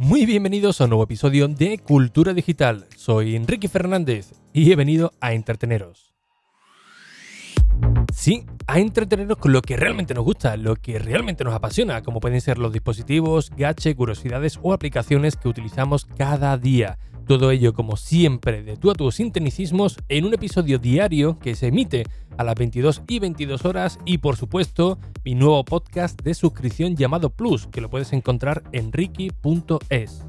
Muy bienvenidos a un nuevo episodio de Cultura Digital. Soy Enrique Fernández y he venido a entreteneros. Sí, a entreteneros con lo que realmente nos gusta, lo que realmente nos apasiona, como pueden ser los dispositivos, gadgets, curiosidades o aplicaciones que utilizamos cada día. Todo ello, como siempre, de tú a tus sinteticismos en un episodio diario que se emite a las 22 y 22 horas y, por supuesto, mi nuevo podcast de suscripción llamado Plus, que lo puedes encontrar en ricky.es.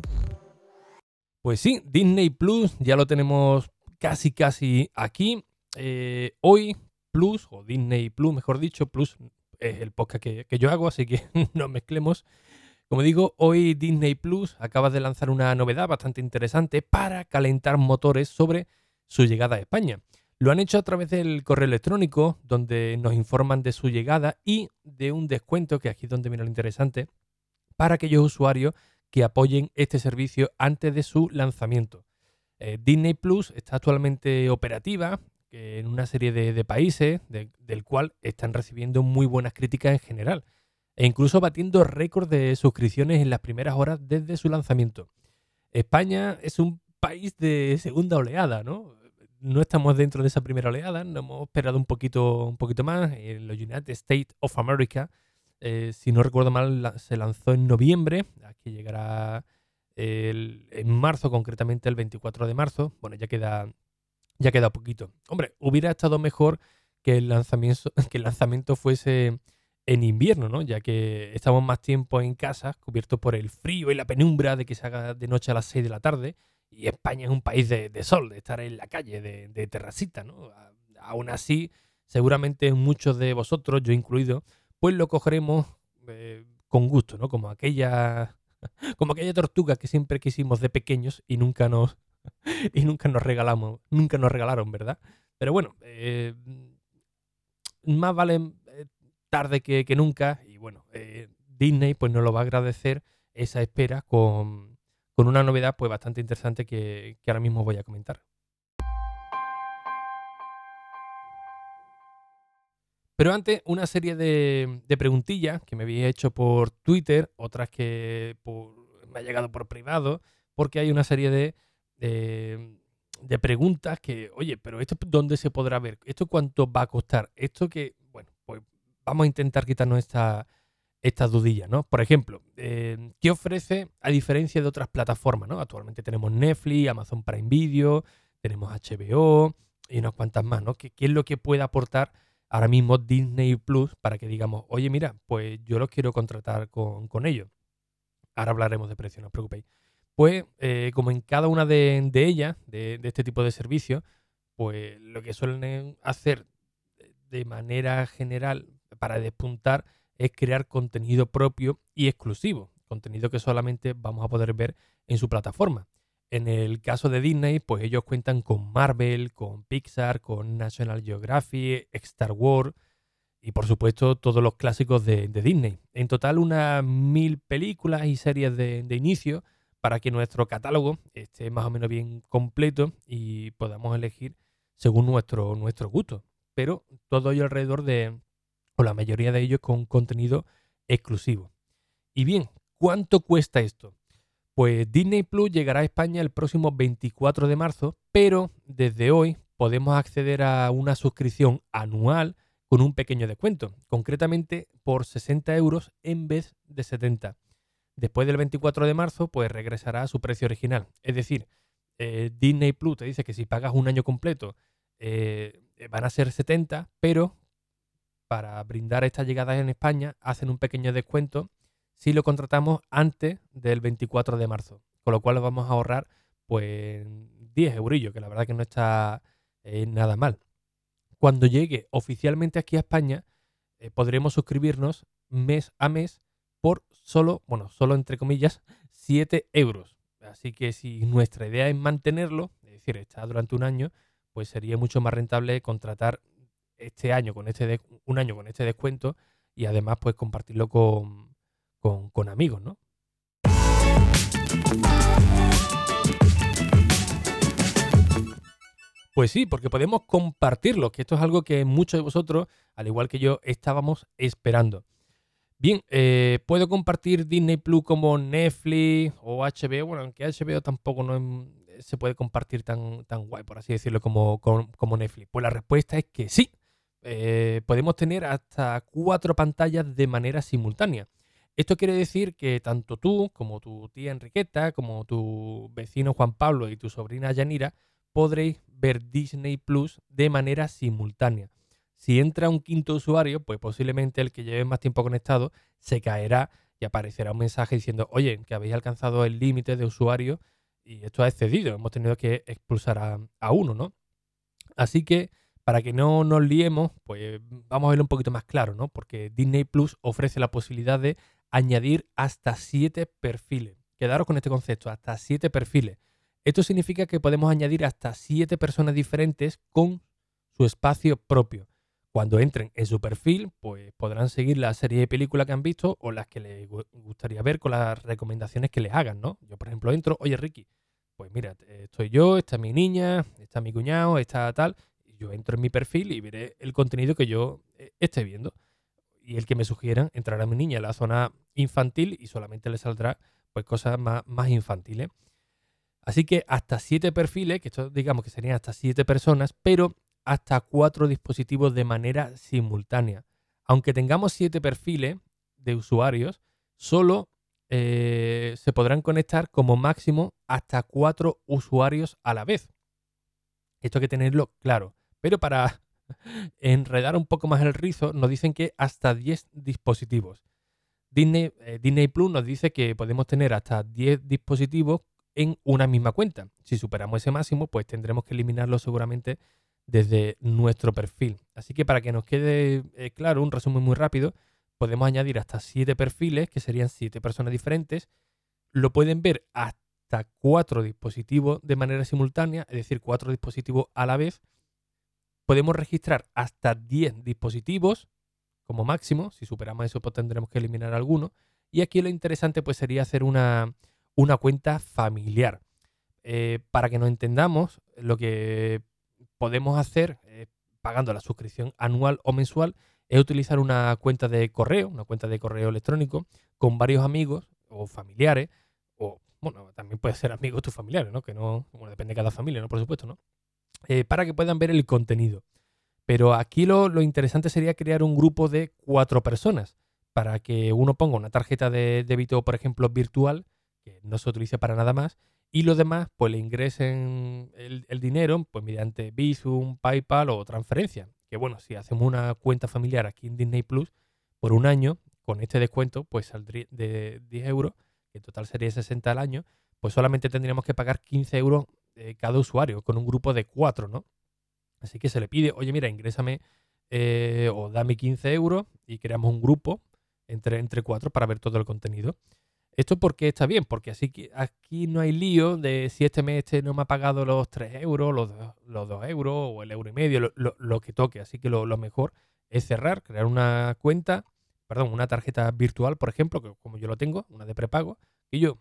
Pues sí, Disney Plus ya lo tenemos casi casi aquí. Eh, hoy Plus, o Disney Plus, mejor dicho, Plus es el podcast que, que yo hago, así que no mezclemos. Como digo, hoy Disney Plus acaba de lanzar una novedad bastante interesante para calentar motores sobre su llegada a España. Lo han hecho a través del correo electrónico, donde nos informan de su llegada y de un descuento, que aquí es donde viene lo interesante, para aquellos usuarios que apoyen este servicio antes de su lanzamiento. Eh, Disney Plus está actualmente operativa en una serie de, países, del cual están recibiendo muy buenas críticas en general e incluso batiendo récord de suscripciones en las primeras horas desde su lanzamiento. España es un país de segunda oleada, ¿no? No estamos dentro de esa primera oleada, nos hemos esperado un poquito, un poquito más. En los United States of America, eh, si no recuerdo mal, se lanzó en noviembre, aquí llegará en marzo, concretamente el 24 de marzo. Bueno, ya queda, ya queda poquito. Hombre, hubiera estado mejor que el lanzamiento, que el lanzamiento fuese en invierno, ¿no? Ya que estamos más tiempo en casa, cubiertos por el frío y la penumbra de que se haga de noche a las 6 de la tarde. Y España es un país de, sol, de estar en la calle, de, terracita, ¿no? Aún así, seguramente muchos de vosotros, yo incluido, pues lo cogeremos eh, con gusto, ¿no? Como aquella, como aquella tortuga que siempre quisimos de pequeños y nunca nos, y nunca nos regalamos, nunca nos regalaron, ¿verdad? Pero bueno, eh, más vale tarde que, nunca. Y bueno, eh, Disney pues nos lo va a agradecer esa espera con, una novedad pues bastante interesante que, ahora mismo voy a comentar. Pero antes, una serie de, preguntillas que me había hecho por Twitter, otras que me ha llegado por privado, porque hay una serie de, de, preguntas que, oye, pero ¿esto dónde se podrá ver? ¿Esto cuánto va a costar? Esto que, vamos a intentar quitarnos esta, estas dudillas, ¿no? Por ejemplo, eh, ¿qué ofrece a diferencia de otras plataformas, ¿no? Actualmente tenemos Netflix, Amazon Prime Video, tenemos HBO y unas cuantas más, ¿no? ¿Qué, es lo que puede aportar ahora mismo Disney Plus para que digamos, oye, mira, pues yo los quiero contratar con, ellos? Ahora hablaremos de precio, no os preocupéis. Pues, eh, como en cada una de, ellas, de, de este tipo de servicios, pues lo que suelen hacer de manera general para despuntar es crear contenido propio y exclusivo, contenido que solamente vamos a poder ver en su plataforma. En el caso de Disney, pues ellos cuentan con Marvel, con Pixar, con National Geographic, Star Wars y por supuesto todos los clásicos de, Disney. En total unas mil películas y series de, de, inicio para que nuestro catálogo esté más o menos bien completo y podamos elegir según nuestro, nuestro gusto. Pero todo ello alrededor de, o la mayoría de ellos con contenido exclusivo. Y bien, ¿cuánto cuesta esto? Pues Disney Plus llegará a España el próximo 24 de marzo, pero desde hoy podemos acceder a una suscripción anual con un pequeño descuento, concretamente por 60 euros en vez de 70. Después del 24 de marzo, pues regresará a su precio original. Es decir, eh, Disney Plus te dice que si pagas un año completo eh, van a ser 70, pero para brindar esta llegada en España hacen un pequeño descuento si lo contratamos antes del 24 de marzo, con lo cual vamos a ahorrar pues 10 eurillos, que la verdad que no está eh, nada mal. Cuando llegue oficialmente aquí a España, eh, podremos suscribirnos mes a mes por solo, bueno, solo entre comillas, 7 euros. Así que si nuestra idea es mantenerlo, es decir, está durante un año, pues sería mucho más rentable contratar este año con este un año con este descuento y además pues compartirlo con, con, amigos, ¿no? Pues sí, porque podemos compartirlo, que esto es algo que muchos de vosotros, al igual que yo, estábamos esperando. Bien, eh, puedo compartir Disney Plus como Netflix o HBO. Bueno, aunque HBO tampoco no se puede compartir tan, tan guay, por así decirlo, como, como, Netflix. Pues la respuesta es que sí. Eh, podemos tener hasta cuatro pantallas de manera simultánea. Esto quiere decir que tanto tú, como tu tía Enriqueta, como tu vecino Juan Pablo y tu sobrina Yanira podréis ver Disney Plus de manera simultánea. Si entra un quinto usuario, pues posiblemente el que lleve más tiempo conectado se caerá y aparecerá un mensaje diciendo, oye, que habéis alcanzado el límite de usuarios y esto ha excedido, hemos tenido que expulsar a, a, uno, ¿no? Así que para que no nos liemos, pues vamos a verlo un poquito más claro, ¿no? Porque Disney Plus ofrece la posibilidad de añadir hasta siete perfiles. Quedaros con este concepto, hasta siete perfiles. Esto significa que podemos añadir hasta siete personas diferentes con su espacio propio. Cuando entren en su perfil, pues podrán seguir la serie de películas que han visto o las que les gustaría ver con las recomendaciones que les hagan, ¿no? Yo, por ejemplo, entro, oye Ricky, pues mira, estoy yo, está mi niña, está mi cuñado, está tal, yo entro en mi perfil y veré el contenido que yo eh, esté viendo y el que me sugieran entrará mi niña en la zona infantil y solamente le saldrá pues cosas más, más infantiles. Así que hasta siete perfiles, que esto digamos que serían hasta siete personas, pero hasta cuatro dispositivos de manera simultánea. Aunque tengamos siete perfiles de usuarios, solo eh, se podrán conectar como máximo hasta cuatro usuarios a la vez. Esto hay que tenerlo claro. Pero para enredar un poco más el rizo, nos dicen que hasta 10 dispositivos. Disney, eh, Disney Plus nos dice que podemos tener hasta 10 dispositivos en una misma cuenta. Si superamos ese máximo, pues tendremos que eliminarlo seguramente desde nuestro perfil. Así que para que nos quede eh, claro, un resumen muy rápido, podemos añadir hasta 7 perfiles, que serían 7 personas diferentes. Lo pueden ver hasta 4 dispositivos de manera simultánea, es decir, 4 dispositivos a la vez podemos registrar hasta 10 dispositivos como máximo. Si superamos eso, pues tendremos que eliminar alguno. Y aquí lo interesante pues sería hacer una, una cuenta familiar. Eh, para que nos entendamos, lo que podemos hacer, eh, pagando la suscripción anual o mensual, es utilizar una cuenta de correo, una cuenta de correo electrónico, con varios amigos o familiares, o bueno, también puede ser amigos tus familiares, ¿no? Que no, bueno, depende de cada familia, ¿no? Por supuesto, ¿no? Eh, para que puedan ver el contenido. Pero aquí lo, interesante sería crear un grupo de cuatro personas para que uno ponga una tarjeta de débito, por ejemplo, virtual, que no se utilice para nada más, y los demás pues le ingresen el, dinero pues mediante Bizum, PayPal o transferencia. Que bueno, si hacemos una cuenta familiar aquí en Disney Plus por un año, con este descuento, pues saldría de 10 euros, que en total sería 60 al año, pues solamente tendríamos que pagar 15 euros cada usuario, con un grupo de cuatro, ¿no? Así que se le pide, oye, mira, ingrésame eh, o dame 15 euros y creamos un grupo entre, entre cuatro para ver todo el contenido. ¿Esto porque está bien? Porque así que aquí no hay lío de si este mes este no me ha pagado los 3 euros, los, los 2 euros o el euro y medio, lo, que toque. Así que lo, lo, mejor es cerrar, crear una cuenta, perdón, una tarjeta virtual, por ejemplo, que como yo lo tengo, una de prepago, y yo,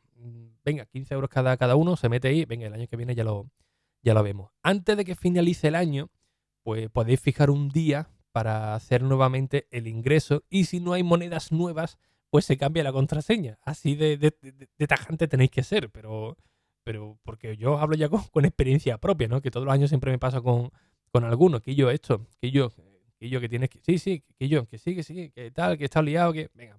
venga, 15 euros cada, cada uno, se mete ahí, venga, el año que viene ya lo, ya lo vemos. Antes de que finalice el año, pues podéis fijar un día para hacer nuevamente el ingreso y si no hay monedas nuevas, pues se cambia la contraseña. Así de, tajante tenéis que ser, pero, pero porque yo hablo ya con, experiencia propia, ¿no? Que todos los años siempre me pasa con, con algunos, que yo esto, que yo, que yo que tienes que, sí, sí, que yo, que sí, que sí, que tal, que está liado, que, venga,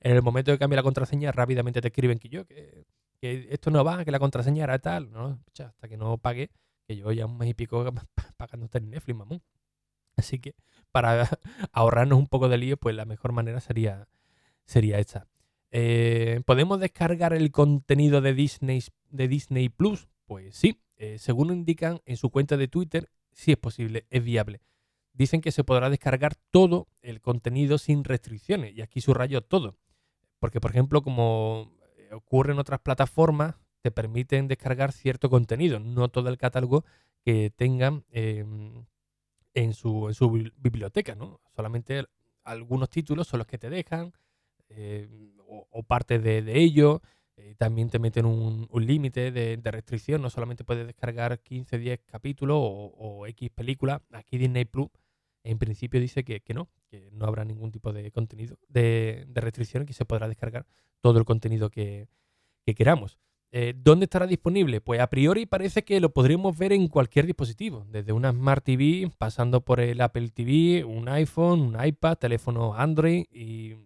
en el momento de cambiar la contraseña, rápidamente te escriben que yo, que, esto no va, que la contraseña era tal, ¿no? hasta que no pague, que yo ya un mes y pico pagando en Netflix, mamón. Así que para ahorrarnos un poco de lío, pues la mejor manera sería, sería esta. Eh, ¿Podemos descargar el contenido de Disney, de Disney Plus? Pues sí, eh, según indican en su cuenta de Twitter, sí es posible, es viable dicen que se podrá descargar todo el contenido sin restricciones. Y aquí subrayo todo. Porque, por ejemplo, como ocurre en otras plataformas, te permiten descargar cierto contenido, no todo el catálogo que tengan em, en, su, en, su, biblioteca, ¿no? Solamente algunos títulos son los que te dejan, em, o, parte de, de ello. Eh, también te meten un, límite de, restricción, no solamente puedes descargar 15, 10 capítulos o, o X películas. Aquí Disney Plus en principio dice que, no, que no habrá ningún tipo de contenido, de, de restricción, que se podrá descargar todo el contenido que, queramos. Eh, ¿Dónde estará disponible? Pues a priori parece que lo podríamos ver en cualquier dispositivo, desde una Smart TV, pasando por el Apple TV, un iPhone, un iPad, teléfono Android y,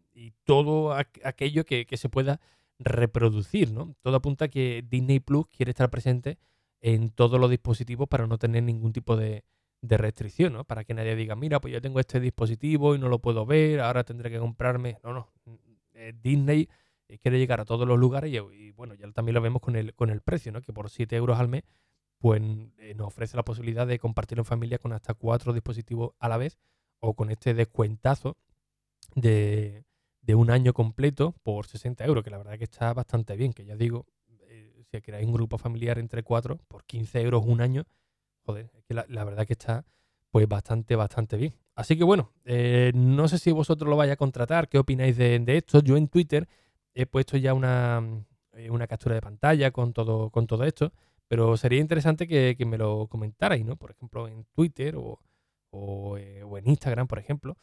todo aquello que, se pueda reproducir. ¿no? Todo apunta a que Disney Plus quiere estar presente en todos los dispositivos para no tener ningún tipo de, de restricción, ¿no? Para que nadie diga, mira, pues yo tengo este dispositivo y no lo puedo ver, ahora tendré que comprarme. No, no. Eh, Disney eh, quiere llegar a todos los lugares y, bueno, ya también lo vemos con el, con el precio, ¿no? Que por 7 euros al mes, pues eh, nos ofrece la posibilidad de compartir en familia con hasta cuatro dispositivos a la vez o con este descuentazo de, de un año completo por 60 euros, que la verdad que está bastante bien, que ya digo, si queráis un grupo familiar entre cuatro, por 15 euros un año, joder, que la, verdad que está pues bastante, bastante bien. Así que bueno, eh, no sé si vosotros lo vais a contratar, qué opináis de, esto. Yo en Twitter he puesto ya una, eh, una, captura de pantalla con todo, con todo esto, pero sería interesante que, me lo comentarais, ¿no? Por ejemplo, en Twitter o, o, eh, en Instagram, por ejemplo.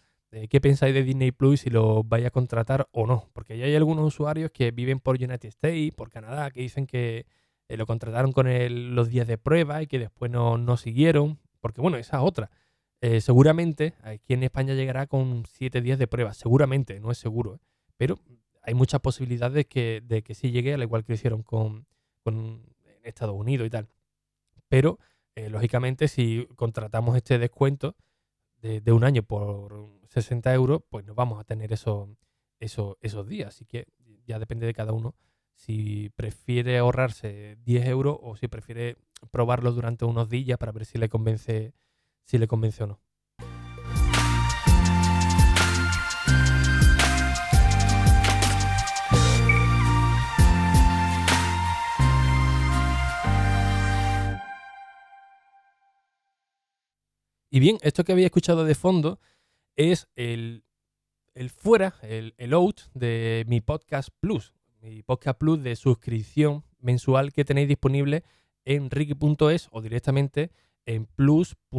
¿Qué pensáis de Disney Plus si lo vais a contratar o no? Porque ya hay algunos usuarios que viven por United States, por Canadá, que dicen que, eh, lo contrataron con los días de prueba y que después no, siguieron, porque bueno, esa es otra. Eh, seguramente aquí en España llegará con siete días de prueba, seguramente, no es seguro, ¿eh? pero hay muchas posibilidades de que, de que sí llegue, al igual que hicieron con, con Estados Unidos y tal. Pero, lógicamente, si contratamos este descuento de, de, un año por 60 euros, pues no vamos a tener eso, eso, esos días. Así que ya depende de cada uno si prefiere ahorrarse 10 euros o si prefiere probarlo durante unos días para ver si le convence, si le convence o no. Y bien, esto que había escuchado de fondo es el, el fuera, el, el out de mi podcast Plus mi podcast plus de suscripción mensual que tenéis disponible en ricky.es o directamente en plus.ricky.es.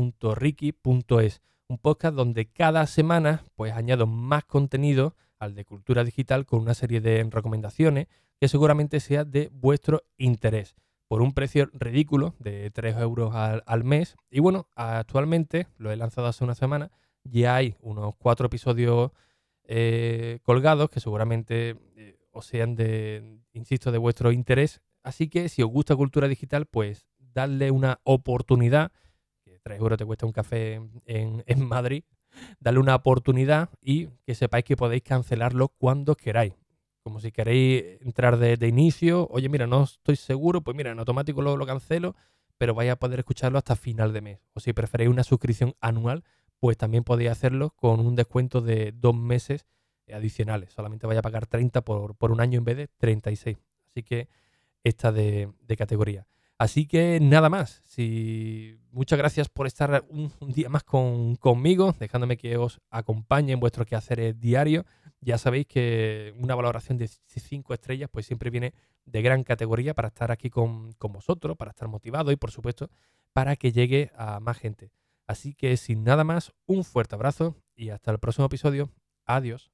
Un podcast donde cada semana pues añado más contenido al de cultura digital con una serie de recomendaciones que seguramente sea de vuestro interés por un precio ridículo de 3 euros al, mes. Y bueno, actualmente lo he lanzado hace una semana, ya hay unos cuatro episodios eh, colgados que seguramente eh, o sean de, insisto, de vuestro interés. Así que si os gusta cultura digital, pues dadle una oportunidad, que 3 euros te cuesta un café en, Madrid, darle una oportunidad y que sepáis que podéis cancelarlo cuando queráis. Como si queréis entrar de, inicio, oye, mira, no estoy seguro, pues mira, en automático lo, lo cancelo, pero vais a poder escucharlo hasta final de mes. O si preferéis una suscripción anual, pues también podéis hacerlo con un descuento de dos meses adicionales. Solamente vaya a pagar 30 por, por, un año en vez de 36. Así que esta de, de categoría. Así que nada más. Si, muchas gracias por estar un, día más con, conmigo, dejándome que os acompañe en vuestro quehaceres diario. Ya sabéis que una valoración de 5 estrellas pues siempre viene de gran categoría para estar aquí con, con vosotros, para estar motivado y por supuesto para que llegue a más gente. Así que sin nada más, un fuerte abrazo y hasta el próximo episodio. Adiós.